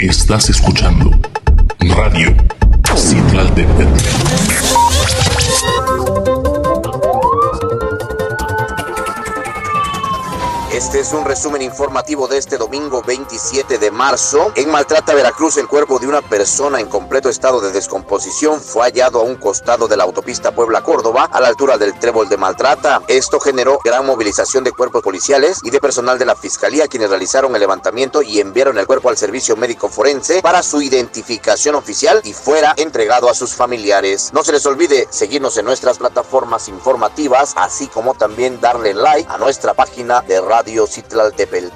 Estás escuchando Radio Citlaltepetl. Este es un resumen informativo de este domingo 27 de marzo. En Maltrata, Veracruz, el cuerpo de una persona en completo estado de descomposición fue hallado a un costado de la autopista Puebla-Córdoba, a la altura del trébol de Maltrata. Esto generó gran movilización de cuerpos policiales y de personal de la Fiscalía, quienes realizaron el levantamiento y enviaron el cuerpo al servicio médico forense para su identificación oficial y fuera entregado a sus familiares. No se les olvide seguirnos en nuestras plataformas informativas, así como también darle like a nuestra página de Radio Radio Citlaltepel.